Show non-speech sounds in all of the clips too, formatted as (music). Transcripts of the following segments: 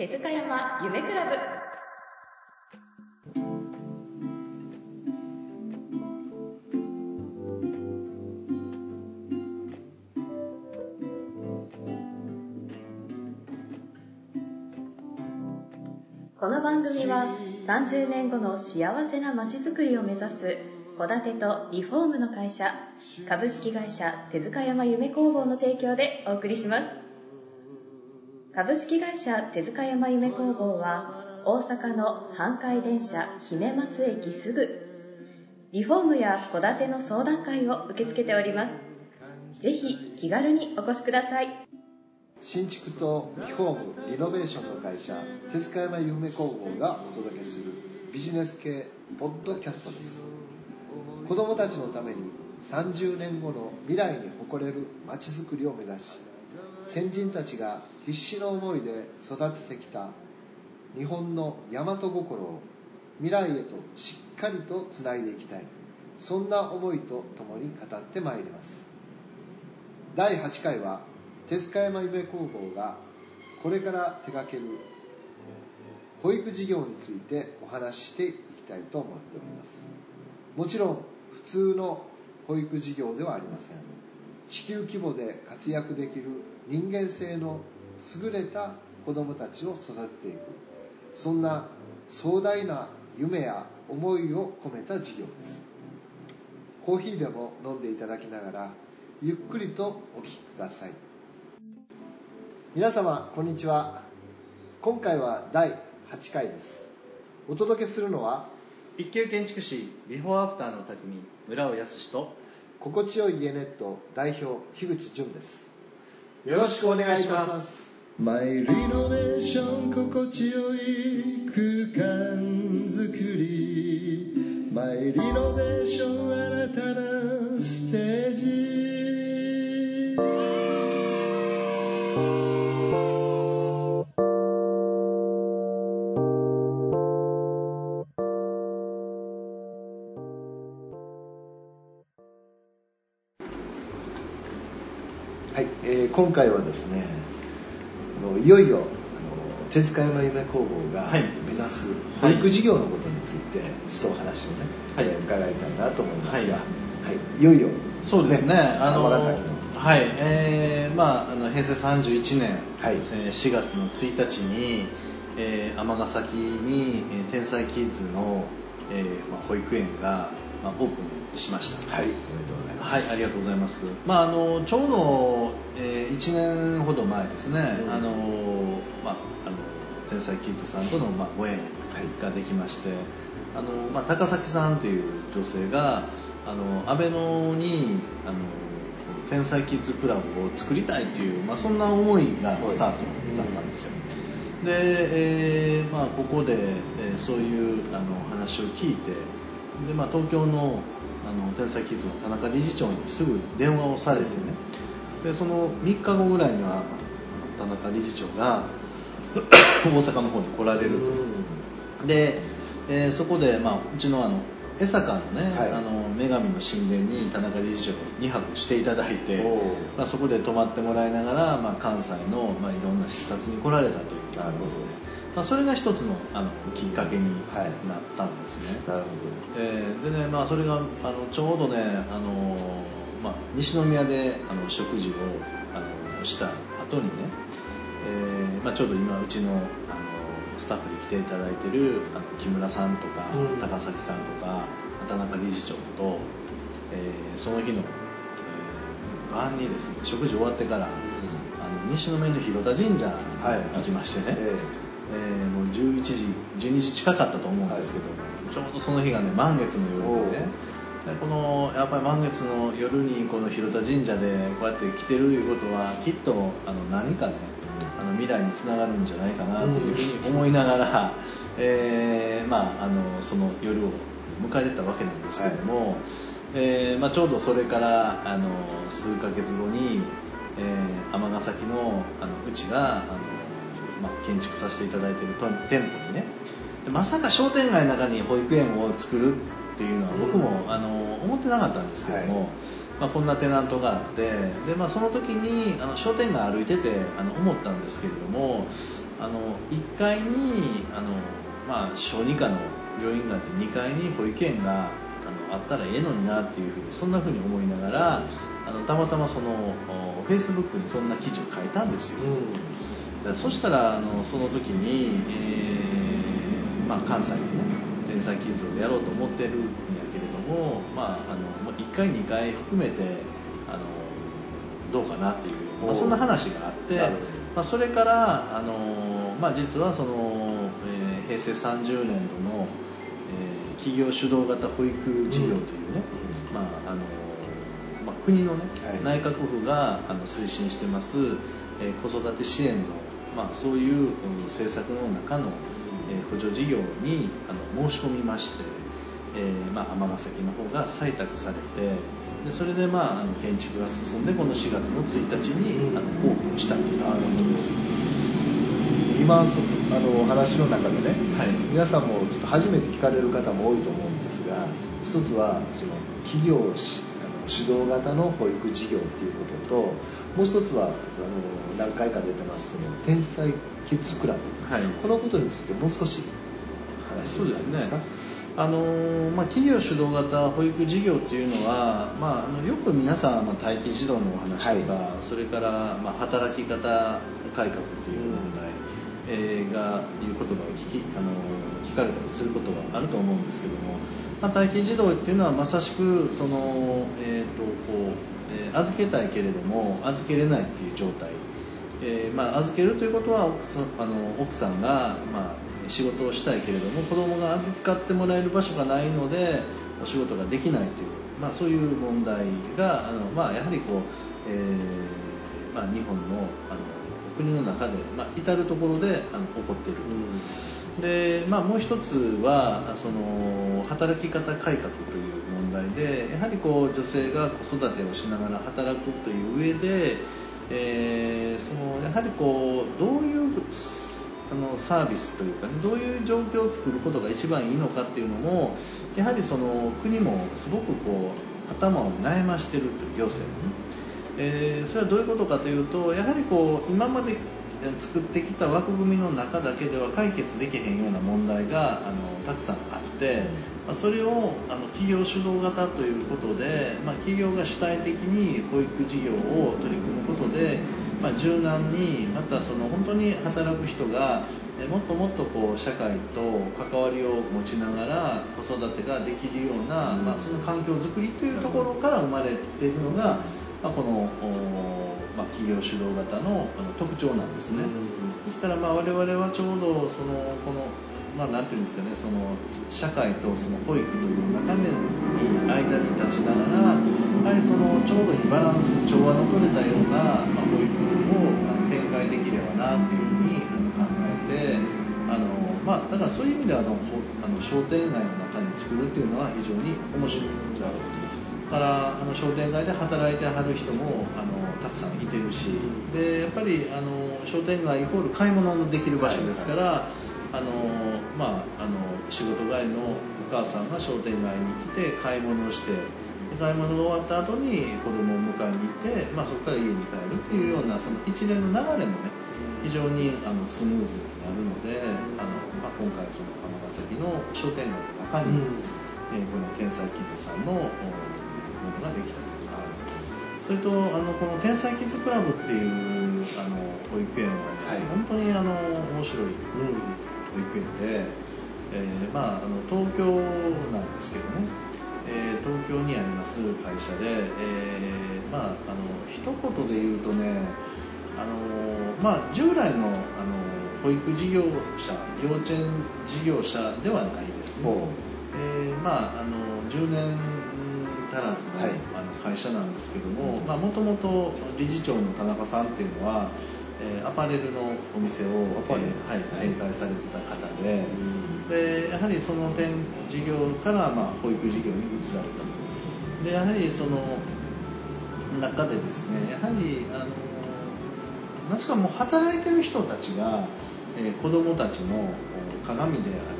手塚山夢クラブ。この番組は30年後の幸せな街づくりを目指す戸建てとリフォームの会社株式会社手塚山夢工房の提供でお送りします。株式会社手塚山夢工房は大阪の阪海電車姫松駅すぐ。リフォームや戸建ての相談会を受け付けております。ぜひ気軽にお越しください。新築とリフォームリノベーションの会社手塚山夢工房がお届けするビジネス系ポッドキャストです。子どもたちのために30年後の未来に誇れるまちづくりを目指し先人たちが必死の思いで育ててきた日本の大和心を未来へとしっかりとつないでいきたい。そんな思いとともに語ってまいります。第8回は手塚山夢工房がこれから手掛ける保育事業についてお話ししていきたいと思っております。もちろん普通の保育事業ではありません。地球規模で活躍できる人間性の優れた子どもたちを育てていく。そんな壮大な夢や思いを込めた事業です。コーヒーでも飲んでいただきながらゆっくりとお聞きください。皆様こんにちは。今回は第8回です。お届けするのは一級建築士ビフォーアフターの匠村尾康と心地よい家ネット代表樋口淳です。よろしくお願いします。マイリノベーション心地よい空間づくり。マイリノベーション新たなステージ。今回はですねあのいよいよあの手塚山夢工房がはい。目指す保育事業のことについてちょっとお話をね、はい。えー伺いたいなと思いますが、ははい。いいよいよそうですね。あの尼崎の。はい。えーまああの平成31年、はい。えー4月の1日にえー尼、崎に、えー天才キッズの、えーまあ、保育園が、まあ、オープンしましたはいおめでとうございますはい、ありがとうございます。まああのちょうど、えー、1年ほど前ですね。うんあのまああの天才キッズさんとのまあご縁ができまして、あのまあ高崎さんという女性があの安倍野にあの天才キッズクラブを作りたいというまあそんな思いがスタートだったんですよ。で、えーまあ、ここで、えーそういうあの話を聞いてで、まあ、東京のあの天才キッズの田中理事長にすぐ電話をされてね。でその3日後ぐらいには田中理事長が (coughs) 大阪の方に来られると。で、えーそこで、まあ、うちのあの江坂のね、はい。あの女神の神殿に田中理事長に2泊していただいてまあ、そこで泊まってもらいながら、まあ、関西の、まあ、いろんな視察に来られたという。なるほどまあ、それが一つのあのきっかけにはいなったんですね、なるほえーでね、まあ、それがあのちょうどね、あのまあ、西宮であの食事をあのした後にね、えーまあ、ちょうど今うちのあのスタッフで来ていただいてるあの木村さんとか、うん。高崎さんとか田中理事長と、えーその日の、えー晩にですね食事終わってから、あの西宮の広田神社はい。行きましてね、ええーもう11時12時近かったと思うんですけど、ちょうどその日がね満月の夜でねでこのやっぱり満月の夜にこの広田神社でこうやって来てるいうことはきっとあの何かねあの未来につながるんじゃないかなというふうに思いながら、(laughs) えーまあ、あのその夜を迎えてたわけなんですけども、えーまあ、ちょうどそれからあの数ヶ月後にえー尼、崎のあのうちがあの、まあ、建築させていただいていると店舗にね。でまさか商店街の中に保育園を作るっていうのは僕も、あの思ってなかったんですけども、はい。まあ、こんなテナントがあってで、まあ、その時にあの商店街歩いててあの思ったんですけれどもあの1階にあの、まあ、小児科の病院があって2階に保育園があのあったらええのになっていうふうにそんなふうに思いながらあのたまたまそのフェイスブックにそんな記事を書いたんですよ、うん、そしたらあのその時に、えーまあ、関西のね天才キッズをやろうと思ってるんやけれども、まあ、あの1回2回含めてあのどうかなっていう、まあ、そんな話があって、まあ、それからあの、まあ、実はその、えー、平成30年度の、えー、企業主導型保育事業というね、うん、まああのまあ、国のね、はい、内閣府があの推進してます、えー、子育て支援の、まあ、そういう、うん、政策の中の、えー、補助事業にあの申し込みまして、えーまあ、尼崎の方が採択されてでそれで、まあ、あの建築が進んでこの4月の1日に、あのオープンしたということです。今そあの話の中でね、はい、皆さんもちょっと初めて聞かれる方も多いと思うんですが一つはその企業主導型の保育事業っていうことともう一つはあの何回か出てます天才キッズクラブ、はい、このことについてもう少し話していただけますか。あのまあ、企業主導型保育事業っていうのは、まあ、あのよく皆さん、まあ、待機児童のお話とか、はい、それから、まあ、働き方改革という問題、えー、がいう言葉を聞きあの聞かれたりすることはあると思うんですけども、まあ、待機児童っていうのはまさしくその、えーとこうえー、預けたいけれども預けれないっていう状態、えーまあ、預けるということは奥さんあの奥さんが、まあ、仕事をしたいけれども子供が預かってもらえる場所がないのでお仕事ができないという、まあ、そういう問題があの、まあ、やはりこう、えーまあ、日本のあの国の中で、まあ、至る所であの起こっていると。でまあ、もう一つはその働き方改革という問題でやはりこう女性が子育てをしながら働くという上で、えー、そのやはりこうどういうあのサービスというかねどういう状況を作ることが一番いいのかっていうのもやはりその国もすごくこう頭を悩ましてるという行政もね、えー、それはどういうことかというとやはりこう今まで作ってきた枠組みの中だけでは解決できへんような問題があのたくさんあって、それをあの企業主導型ということで、まあ、企業が主体的に保育事業を取り組むことでまあ、柔軟にまたその本当に働く人がもっともっとこう社会と関わりを持ちながら子育てができるような、まあ、その環境づくりというところから生まれているのが、まあ、この、まあ、企業主導型の特徴なんですね。ですからまあ我々はちょうどそのこのまあ、なんていうんですかねその社会とその保育という中で間に立ちながらやはりそのちょうどいいバランス調和の取れたような、まあ、保育を展開できればなというふうに考えてあの、まあ、だからそういう意味ではあのあの商店街の中に作るっていうのは非常に面白いことだろうと。からあの商店街で働いてはる人もあのたくさんいてるしでやっぱりあの商店街イコール買い物のできる場所ですから、はいはいあのまあ、あの仕事帰りのお母さんが商店街に来て買い物をして買い物が終わった後に子供を迎えに行って、まあ、そこから家に帰るっていうようなその一連の流れもね非常にあのスムーズになるのであの、まあ、今回その尼崎の商店街の中に、えー、この天才キッズさんのものができたと。それとあのこの天才キッズクラブっていうあの保育園は、ね、はい、本当にあの面白い、うん保育園で、えー、まあ、あの東京なんですけどね、えー、東京にあります会社で、えー、まあ、あの一言で言うとねあの、まあ、従来のあの保育事業者幼稚園事業者ではないですね、えまあ、あの10年足らずの,、はい、あの会社なんですけどももともと理事長の田中さんっていうのはえー、アパレルのお店を、えー、はい、展開されてた方で,、でやはりその点事業から、まあ、保育事業に移られたと。でやはりその中でですねやはりあの何しかもう働いてる人たちが、えー、子どもたちの鏡である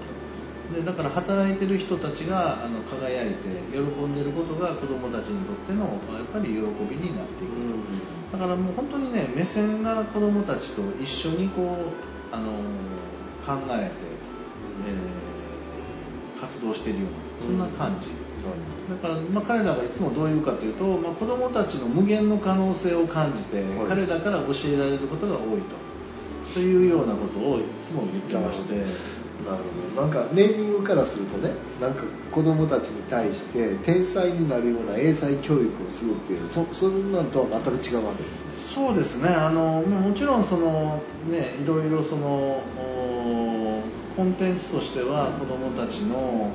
でだから働いてる人たちがあの輝いて喜んでることが子どもたちにとってのやっぱり喜びになっていく、だからもう本当にね目線が子どもたちと一緒にこうあの考えて、えー活動しているようなそんな感じ、だから、まあ、彼らがいつもどう言うかというと、まあ、子どもたちの無限の可能性を感じて、はい。彼らから教えられることが多いと。というようなことをいつも言ってまして。なるほど。なんかネーミングからするとねなんか子供たちに対して天才になるような英才教育をするっていうそそんなんとは全く違うわけですね。そうですね。あのももちろんその、ね、いろいろそのおコンテンツとしては子どもたちの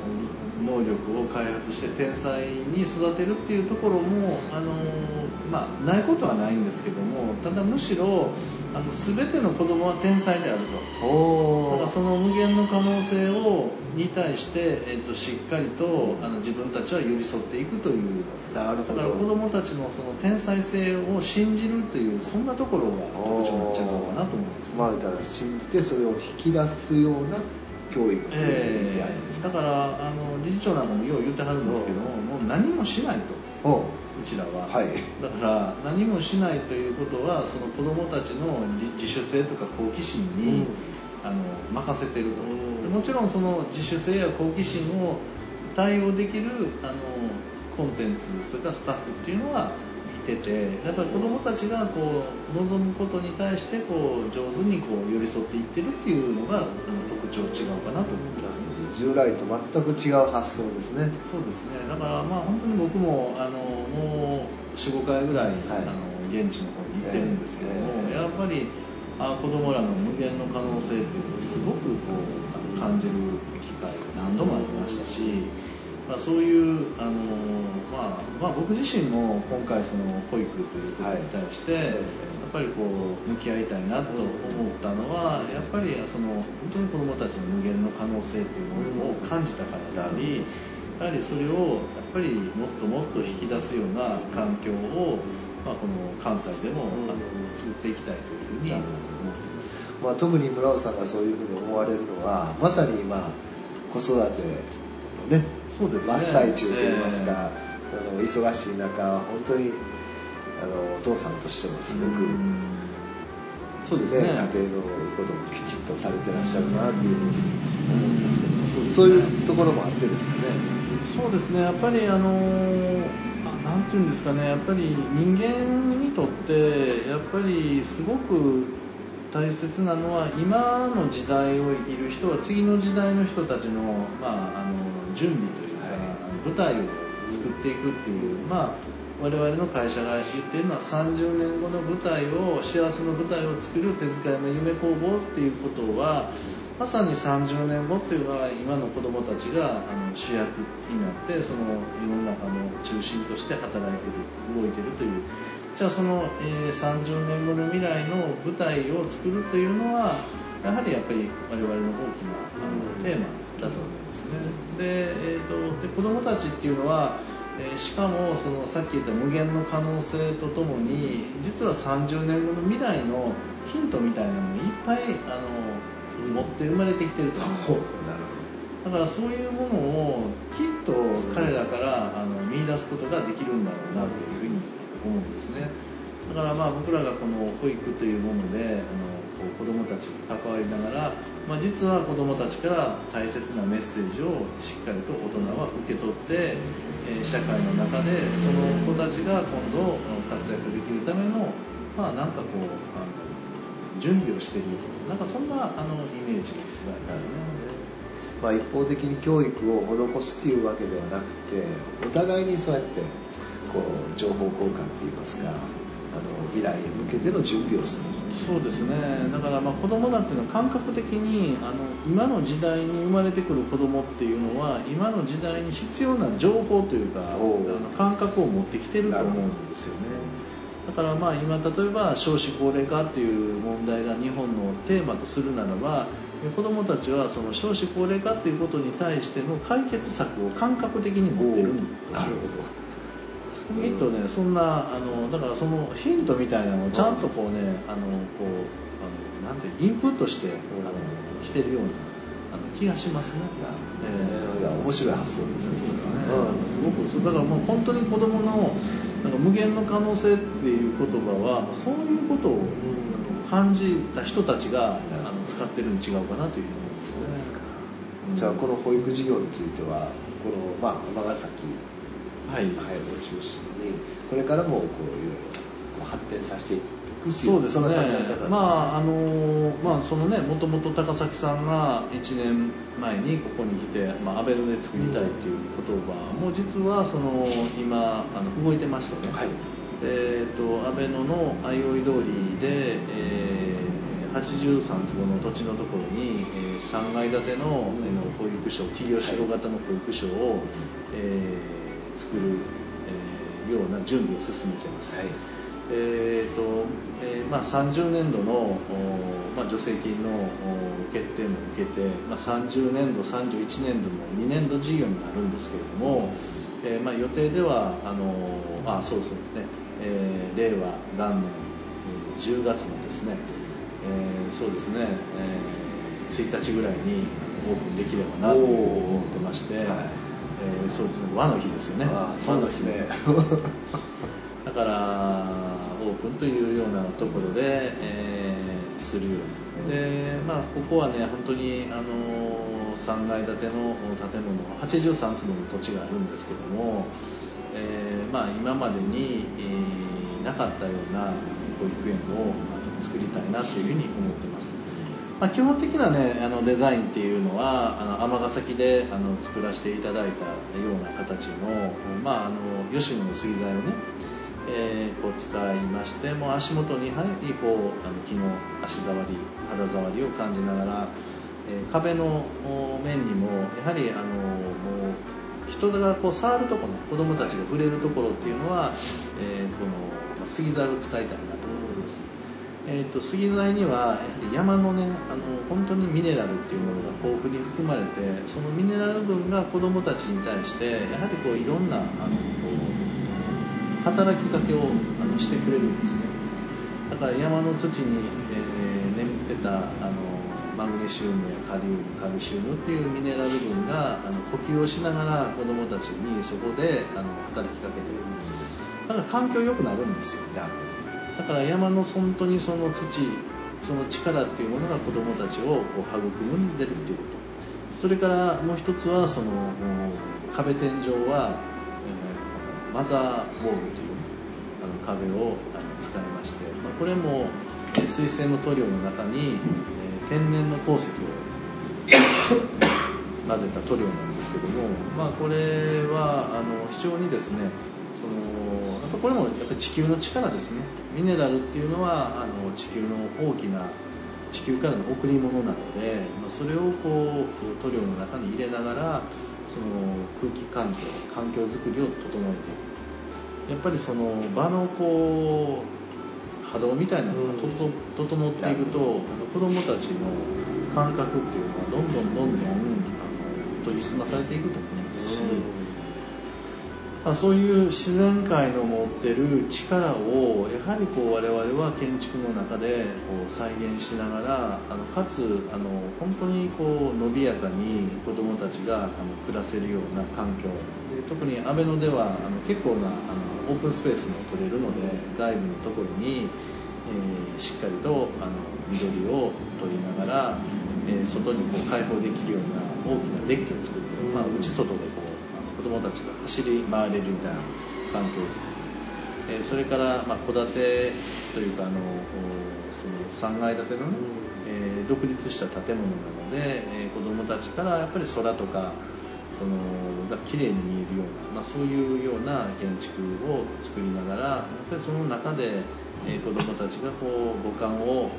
能力を開発して天才に育てるっていうところもあの、まあ、ないことはないんですけどもただむしろあの全ての子どもは天才であると。おだからその無限の可能性をに対して、えっとしっかりとあの自分たちは寄り添っていくという。なるほど。だから子どもたちのその天才性を信じるというそんなところが特徴になっちゃうのかなと思います、まあだから信じてそれを引き出すような教育です。だからあの理事長なんかもよう言ってはるんですけどももう何もしないと。おう。うちらは、はい。だから何もしないということはその子どもたちの自主性とか好奇心に、うん。あの任せてると、うん。でもちろんその自主性や好奇心を対応できるあのコンテンツそれからスタッフっていうのはいててやっぱり子どもたちがこう望むことに対してこう上手にこう寄り添っていってるっていうのが特徴違うかなと思いますね。従来と全く違う発想ですね。そうですね。だからまあ本当に僕もあのもう45回ぐらい、あの現地の方に行ってるんですけども、ええ。やっぱりあ子供らの無限の可能性っていうのをすごくこう感じる機会何度もありましたし、まあ、そういうあの、まあまあ、僕自身も今回その保育ということに対して、はい。やっぱりこう向き合いたいなと思ったのは、やっぱりその本当に子どもたちの無限の可能性っていうものを感じたからであり、やはりそれをやっぱりもっともっと引き出すような環境を、まあ、この関西でも、うん。あの作っていきたいというふうに思っています。まあ、特に村尾さんがそういうふうに思われるのはまさに今子育てのねそうですね。真っ最中といいますか、あの忙しい中本当にあのお父さんとしてもすごく、ねうん。そうですね。家庭のこともきちっとされてらっしゃるなっていうふうに思うんですけど。そういうところもあってですかね。そうですね。やっぱりあのあなんていうんですかね。やっぱり人間にとってやっぱりすごく大切なのは今の時代を生きる人は次の時代の人たちの,、まあ、あの準備というか、はい舞台を作っていくっていう、まあ我々の会社が言ってるのは30年後の舞台を幸せの舞台を作る手塚山夢工房っていうことはまさに30年後っていうのは今の子どもたちがあの主役になってその世の中の中心として働いてる動いてるという。じゃあその、えー30年後の未来の舞台を作るというのはやはりやっぱり我々の大きなあのテーマ。だと思いますね。で,、えー、とで子どもたちっていうのはえーしかもそのさっき言った無限の可能性とともに実は30年後の未来のヒントみたいなのをいっぱいあの持って生まれてきてると思うんです。だからそういうものをきっと彼らからあの見出すことができるんだろうなというふうに思うんですね。だからまあ僕らがこの保育というものであのこう子どもたちに関わりながら、まあ、実は子どもたちから大切なメッセージをしっかりと大人は受け取って、え社会の中でその子たちが今度活躍できるためのまあなんかこうあの準備をしているなんかそんなあのイメージがありますね。まあ、一方的に教育を施すというわけではなくてお互いにそうやってこう情報交換といいますかあの未来へ向けての準備をするそうですね。だからまあ子供だっていうのは感覚的にあの今の時代に生まれてくる子供っていうのは今の時代に必要な情報というかあの感覚を持ってきてると。思うんですよね。だからまあ今例えば少子高齢化っていう問題が日本のテーマとするならば子どもたちはその少子高齢化ということに対しての解決策を感覚的に持ってるんですなるほどきっとねそんなあのだからそのヒントみたいなのをちゃんとこうねあのこうあのなんてインプットしてあの来てるようなあの気がしますね。えーいや面白い発想ですね。そうですごくそうだからもう本当に子供のなんか無限の可能性っていう言葉はそういうことを感じた人たちがあの使ってるに違うかなというふうに思います。ねじゃあこの保育事業についてはこのまあ尼崎はい、はい、を中心にこれからもこういろいろ発展させていくそうですね。そんな考え方ですまああのまあそのねもともと高崎さんが1年前にここに来て、まあ、アベノで作りたいっていう言葉も実はその今あの動いてましてね、はい。えー、と安倍野の相生通りで、えー83坪の土地のところに、えー3階建ての,、えーの保育所企業主導型の保育所を、えー作る、えーような準備を進めています、はい。えーとえーまあ、30年度の、おまあ、助成金のお決定も受けて、まあ、30年度、31年度の2年度事業になるんですけれども、えーまあ、予定ではあのあそうそうですね、えー令和元年えー10月のですね、えーそうですね、えー1日ぐらいにオープンできればなと思ってまして、はいえーそうですね和の日ですよね。そうですね。(laughs) だからオープンというようなところで、えーするように。で、まあ、ここはね本当にあの3階建ての建物83坪の土地があるんですけども、えーまあ、今までに、えーなかったような保育園を作りたいなというふうに思ってます。まあ、基本的な、ね、あのデザインっていうのは尼崎であの作らせていただいたような形の,、まあ、あの吉野の杉材をね、えーこう使いましてもう足元に入りこうあの木の足触り肌触りを感じながら、えー壁の面にもやはりあのもう人がこう触るところね子供たちが触れるところっていうのは、えーこの杉材を使いたいなと。えー、と杉材にはやはり山のねあの本当にミネラルっていうものが豊富に含まれてそのミネラル分が子どもたちに対してやはりこういろんなあの働きかけをあのしてくれるんですね。だから山の土に、えー眠ってたあのマグネシウムやカリウムカルシウムっていうミネラル分があの呼吸をしながら子どもたちにそこであの働きかけてる。だから環境良くなるんですよ。なるだから山の本当にその土その力っていうものが子どもたちをこう育んでるっていうこと。それからもう一つはその壁天井は、えーマザーウォールというねあの壁を使いまして、まあ、これも水性の塗料の中に、えー天然の鉱石を (coughs) 混ぜた塗料なんですけども、まあ、これはあの非常にですねそのやっぱこれもやっぱり地球の力ですね。ミネラルっていうのはあの地球の大きな地球からの贈り物なので、まあ、それをこう塗料の中に入れながらその空気環境環境づくりを整えていく。やっぱりその場のこう波動みたいなのが整っていくと、あの子どもたちの感覚っていうのはどんどんどんどん研ぎ澄まされていくと思いますし、まあ、そういう自然界の持ってる力をやはりこう我々は建築の中でこう再現しながらあのかつあの本当にこう伸びやかに子どもたちがあの暮らせるような環境。で特に阿部野ではあの結構なあのオープンスペースも取れるので外部のところに、えーしっかりとあの緑を取りながら、えー外にこう開放できるような大きなデッキを作って、まあ、内外でこう子どもたちが走り回れるみたいな環境づくり、えーそれからまあ戸建てというかあのおその3階建てのね、えー独立した建物なので、えー子どもたちからやっぱり空とかそのが綺麗に見えるような、まあ、そういうような建築を作りながらやっぱりその中で、えー子どもたちがこう五感を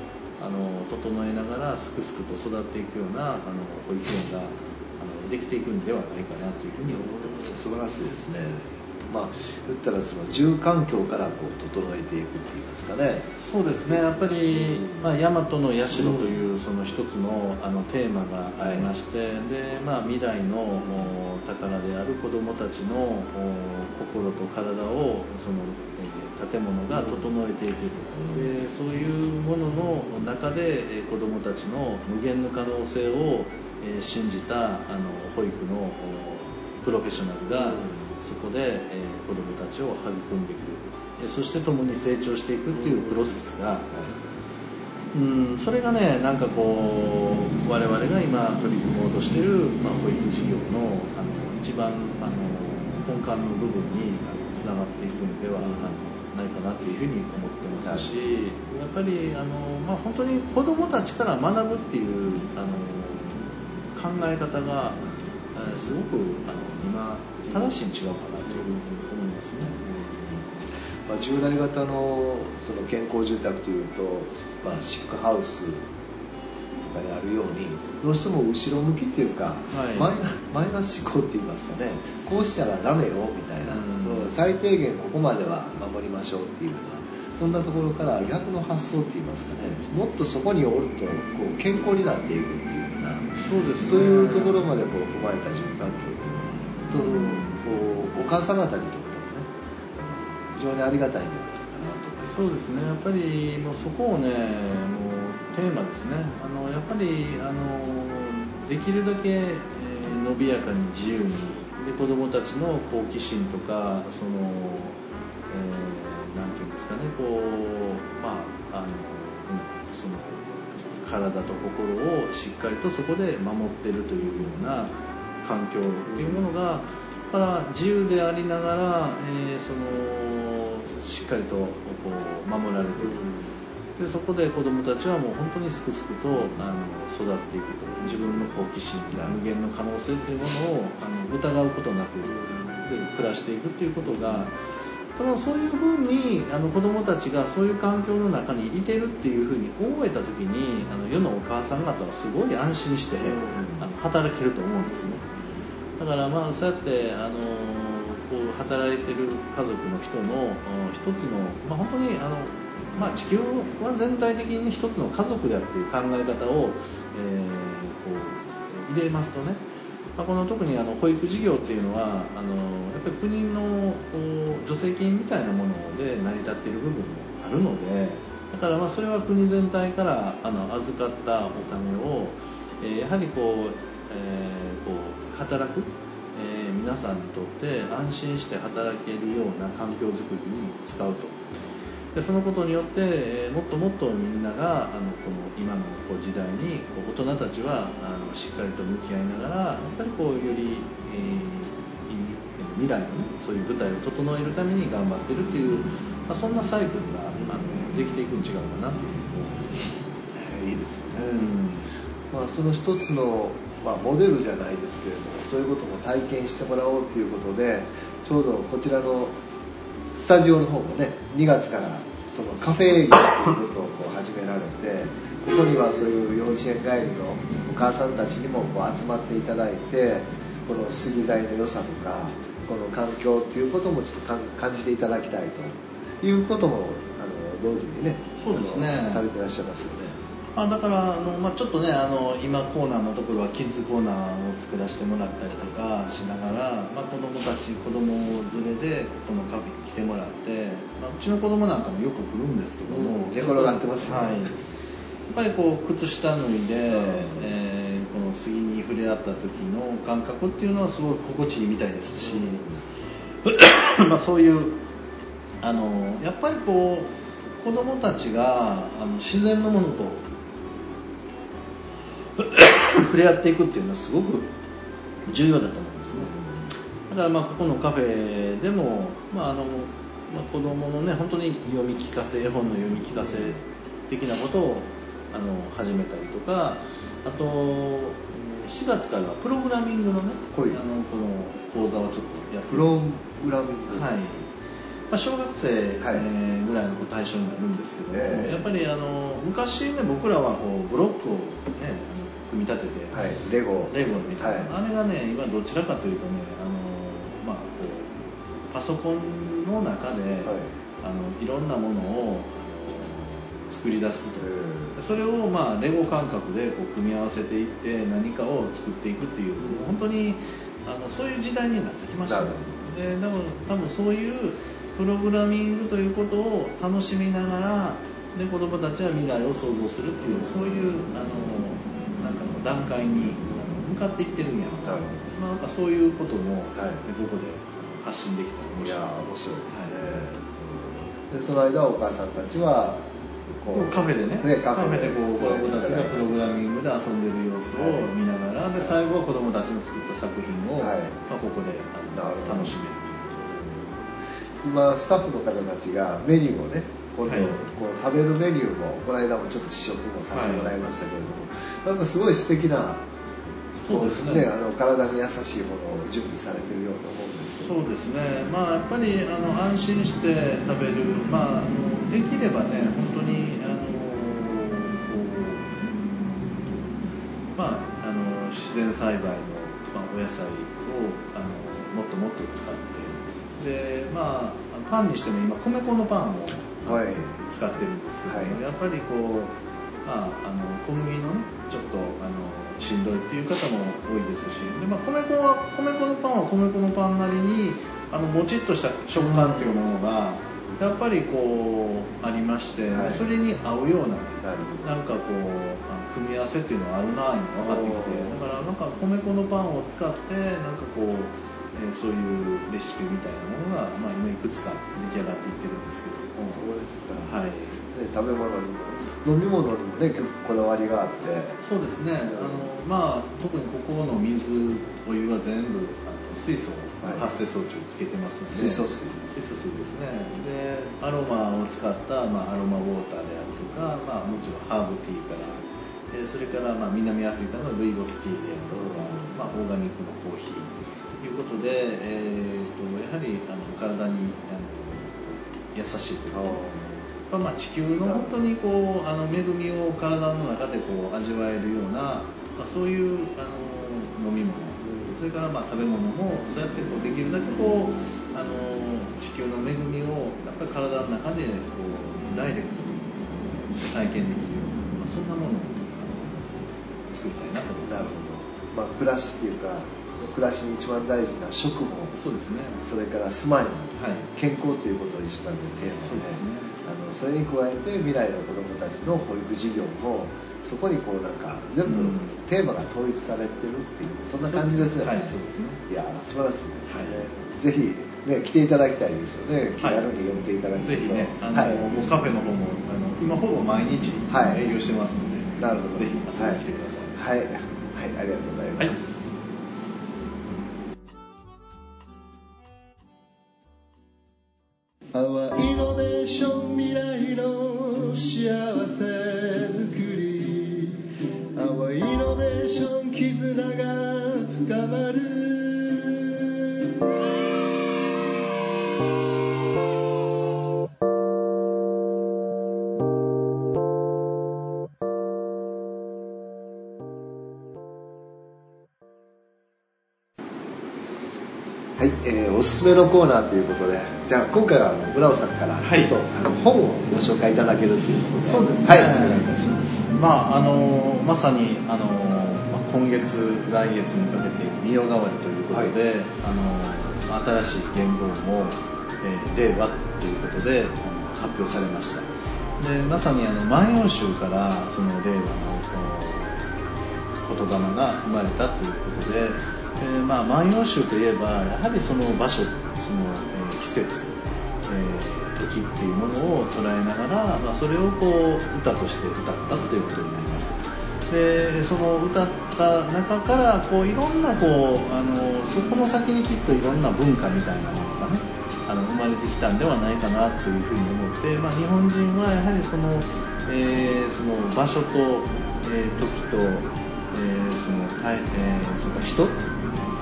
あの整えながらすくすくと育っていくようなあの保育園ができていくんではないかなというふうに思ってます。素晴らしいですね。まあ言ったらその住環境からこう整えていくっていうんですかね。そうですね。やっぱり、まあ、大和の社というその一つのあのテーマがありまして、でまあ、未来のお宝である子どもたちのお心と体をその、えー建物が整えていくと、でそういうものの中でえー子どもたちの無限の可能性を、えー信じたあの保育のおプロフェッショナルが、そこで、えー子どもたちを育んでいく。でそして共に成長していくっていうプロセスが、うん、それがね、なんかこう、我々が今取り組もうとしている、まあ、保育事業のあの一番あの根幹の部分につながっていくのではないかなというふうに思ってます。し、やっぱりあの、まあ、本当に子どもたちから学ぶっていうあの考え方が、えーすごくあの今、正しいに違うかなというふうに思いますね。まあ、従来型のその健康住宅というと、まあ、シックハウスとかにあるようにどうしても後ろ向きっていうか、はい。マイナマイナス思考って言いますかね。こうしたらダメよみたいな、うんうん最低限ここまでは守りましょうっていうようなそんなところから逆の発想って言いますかね。もっとそこにおるとこう健康になっていくっていうようなそうですね。そういうところまでこう踏まえた住環境っていうのはとこうお母様方にとってもね非常にありがたいんじゃないかなと思います。そうですね、やっぱりもうそこをね、もうテーマですね、あのやっぱりあのできるだけ、えー伸びやかに自由に、で子どもたちの好奇心とか、その、えーなんていうんですかね、こう、まあ、あの、うんその体と心をしっかりとそこで守ってるというような環境っていうものが、から自由でありながら、えーそのしっかりとこう守られている。でそこで子どもたちはもう本当にすくすくとあの育っていくと自分の好奇心や無限の可能性っていうものをあの疑うことなくで暮らしていくっていうことがただそういうふうにあの子どもたちがそういう環境の中にいてるっていうふうに思えた時にあの世のお母さん方はすごい安心して、あの働けると思うんですね。だからまあそうやってあのこう働いてる家族の人のあ一つの、まあ、本当にあの、まあ、地球は全体的に一つの家族だっていう考え方を、えこう入れますとね、ま、この特にあの保育事業っていうのはあのやっぱり国の助成金みたいなもので成り立っている部分もあるのでだからまあそれは国全体からあの預かったお金を、えやはりこう、えこう働く、え皆さんにとって安心して働けるような環境づくりに使うと。でそのことによって、えーもっともっとみんながあのこの今のこう時代にこう大人たちはあのしっかりと向き合いながらやっぱりこうより、えー未来のねそういう舞台を整えるために頑張ってるっていう、まあ、そんなサイクルがあのできていくん違うかなというふうに思いますね。いいですよね、うんまあ、その一つの、まあ、モデルじゃないですけれどもそういうことも体験してもらおうということでちょうどこちらのスタジオの方もね2月からそのカフェ営業ということをこう始められてここにはそういう幼稚園帰りのお母さんたちにもこう集まっていただいてこの杉材の良さとかこの環境っていうこともちょっと感感じていただきたいということもあの同時にねそうですねされてらっしゃいますよね。あだからあの、まあ、ちょっとねあの今コーナーのところはキッズコーナーを作らせてもらったりとかしながら、まあ、子供たち子供連れでこのカフェてもらって、まあ、うちの子供なんかもよく来るんですけども、うん。寝転がってますはい、やっぱりこう靴下脱いで、えーこの杉に触れ合った時の感覚っていうのはすごく心地いいみたいですし、(coughs) まあそういうあのやっぱりこう子供たちがあの自然のものと (coughs) 触れ合っていくっていうのはすごく重要だと思うだからまあここのカフェでも、まああのまあ、子供のね本当に読み聞かせ絵本の読み聞かせ的なことをあの始めたりとかあとうん4月からはプログラミングのね、はいあのこの講座をちょっとやってプログラミング、はい。まあ、小学生、はいえーぐらいの対象になるんですけども、ええ。やっぱりあの昔ね僕らはこうブロックを、ね、組み立てて、はい、レゴ。レゴみたいな、はい。あれがね今どちらかというとねあの、まあ、こうパソコンの中で、はい。あのいろんなものを作り出すと。えそれをまあレゴ感覚でこう組み合わせていって何かを作っていくっていう本当にあのそういう時代になってきましたなるででも多分そういうプログラミングということを楽しみながらで子どもたちは未来を想像するっていうそういうあのなんか段階に向かっていってるんやなまあ、なんかそういうことも、はい。ここで発信できたら面白い。いやー面白いですね、うんでその間お母さんたちはこうカフェでねねカフェで。こう子供たちがプログラミングで遊んでる様子を見ながらで最後は子供たちの作った作品を、はい。まあ、ここで楽しめる今スタッフの方たちがメニューをね今度はい。こう食べるメニューもこの間もちょっと試食もさせてもらいましたけれども、なんかすごい素敵なそうですね。こあの体に優しいものを準備されてるように思うんですけど。そうですね、まあ、やっぱりあの安心して食べる、まあ、あのできればね、本当にあのこう、まあ、あの自然栽培の、まあ、お野菜をあのもっともっと使って。で、まあ、パンにしても今、米粉のパンをはい。使ってるんですけど、はい。やっぱりこう、まあ、あの小麦のねちょっとあのしんどいっていう方も多いですし。で、まあ、米粉は米粉のパンは米粉のパンなりにあのもちっとした食感っていうものがやっぱりこうありまして、はい。それに合うようなねなんかこうあの組み合わせっていうのがあるなぁ分かってきて。だからなんか米粉のパンを使ってなんかこう、えーそういうレシピみたいなものが、まあ、今いくつか出来上がっていってるんですけど。もそうですか、はい。ね、食べ物にも飲み物にもね結構こだわりがあって。そうですね、あのまあ、特にここの水、お湯は全部あの水素はい。発生装置をつけてますので、水素水水素水ですね、でアロマを使った、まあ、アロマウォーターであるとか、まあ、もちろんハーブティーから、えーそれから、まあ、南アフリカのルイボスティーであるとか、まあ、オーガニックのコーヒー。ということで、えー、とやはりあの体にあの優しいというか。まあ地球の本当にこうあの恵みを体の中でこう味わえるような、まあ、そういうあの飲み物。それからまあ食べ物もそうやってこうできるだけこうあの地球の恵みをやっぱり体の中でこうダイレクトに体験できるような、まあ、そんなものを作りたいなと思ってなるますほど、まあ、暮らしっていうか暮らしに一番大事な食もそうですね。それから住まいもはい。健康ということを一番のテーマでそうですね。あのそれに加えて未来の子どもたちの保育事業もそこにこうなんか全部うん。テーマが統一されてるっていうそんな感じですよね、はいそうですね。いやー素晴らしいですね、はい。ぜひ、ね、来ていただきたいですよね。気軽に寄っていただきたいぜひね、あのはい、もうカフェの方もあの今ほぼ毎日はい。営業してますので、なるほど。ぜひ遊びに来てください、はい、はい、ありがとうございます、はい、えーおすすめのコーナーということで、じゃあ今回はあのさんからはいちょっと、あの本をご紹介いただけるということで、そうですね。はい、お願いいたします。まああのまさにあのまあ今月来月にかけて見代替わりということで、あの新しい言語も、えー令和ということで発表されました。でまさにあの万葉集からその令和の言霊が生まれたということで、えーまあ、万葉集といえばやはりその場所その、えー季節、えー時っていうものを捉えながら、まあ、それをこう歌として歌ったということになります。でその歌った中からこういろんなこうあのそこの先にきっといろんな文化みたいなものがねあの生まれてきたんではないかなというふうに思って、まあ、日本人はやはりその,、えーその場所と、えー時と、えーそのえーその人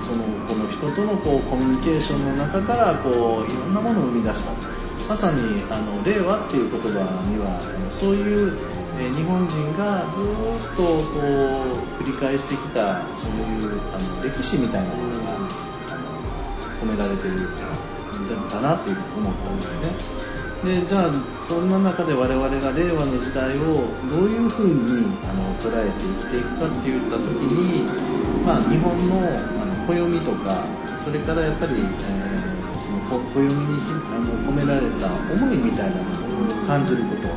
そのこの人とのこうコミュニケーションの中からこういろんなものを生み出したまさにあの令和っていう言葉にはそういう、日本人がずっとこう繰り返してきたそういうあの歴史みたいなものが、込められているんだなっていうふうに思ったんですね。でじゃあそんな中で我々が令和の時代をどういうふうにあの捉えて生きていくかって言った時に、まあ、日本のあの暦とかそれからやっぱり、えーそのこ暦にひあの込められた思いみたいなものを感じること、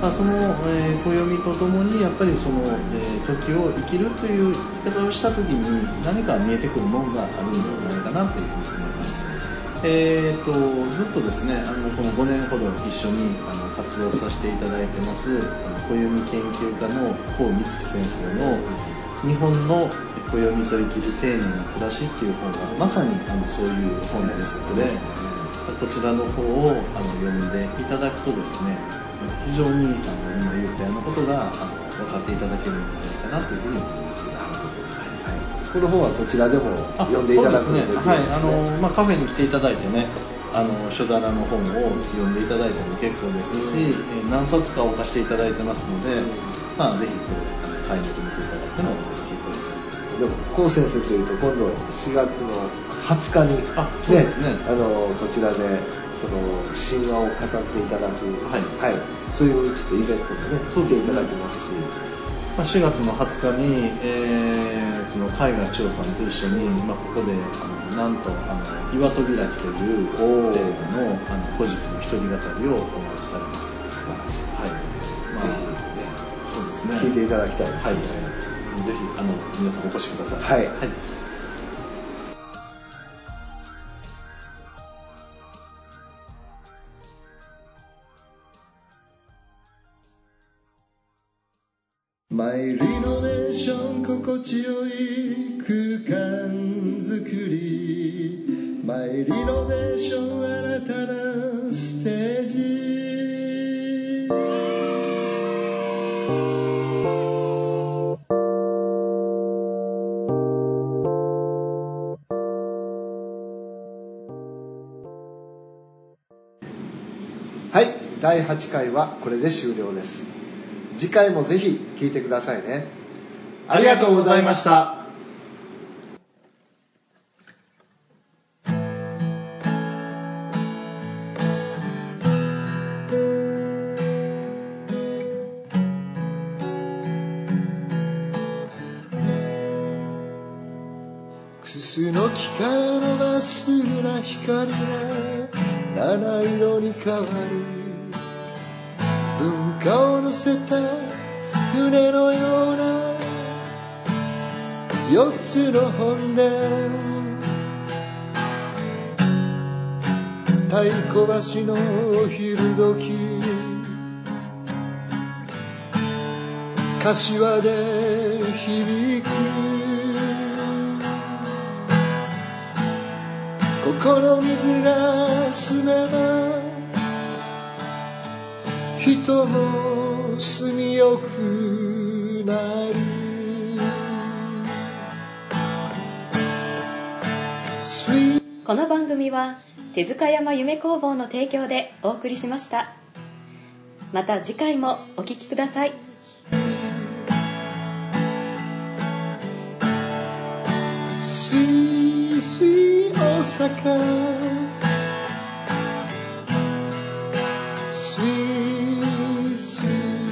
まあ、その、えー暦とともにやっぱりその、えー時を生きるという生き方をした時に何か見えてくるものがあるんではないかなというふうに思います。えー、とずっとですねあのこの5年ほど一緒にあの活動させていただいてます暦研究家の高美月先生の「日本の暦と生きる丁寧な暮らし」っていう本がまさにあのそういう本ですのでこちらの方をあの読んでいただくとですね非常にあの今言ったようなことがあの分かっていただけるんじゃないかなというふうに思います。この本はこちらでも読んでいただくことがでですね。はい、あの、まあ、カフェに来ていただいてね、あの、書棚の本を読んでいただいても結構ですし、えー何冊か置かせていただいてますので、まあ、ぜひこれ、あの買いに来てみていただいてもでも高先生というと今度4月の20日に、あそうですね。あのこちらでその神話を語っていただく、はい。そういうちょっとイベントもね来ていただきますし。まあ、4月の20日に、えー、その海外千代さんと一緒に、まあ、ここであのなんとあの岩戸開きというテー。マのあの古事記の一人語りをされます。素晴らしい、はい。まあぜそうですね。ひね聞いていただきたいですはい。ね、ぜひあの皆さんお越しください。はい。はい。マイリノベーション心地よい18回はこれで終了です。次回もぜひ聴いてくださいね。ありがとうございました。船のような四つの本で太鼓橋のお昼時。柏で響く。ここの水が澄めば人も住みよくなる。この番組は手塚山夢工房の提供でお送りしました。また次回もお聴きください。スイスイ大阪。スイスイ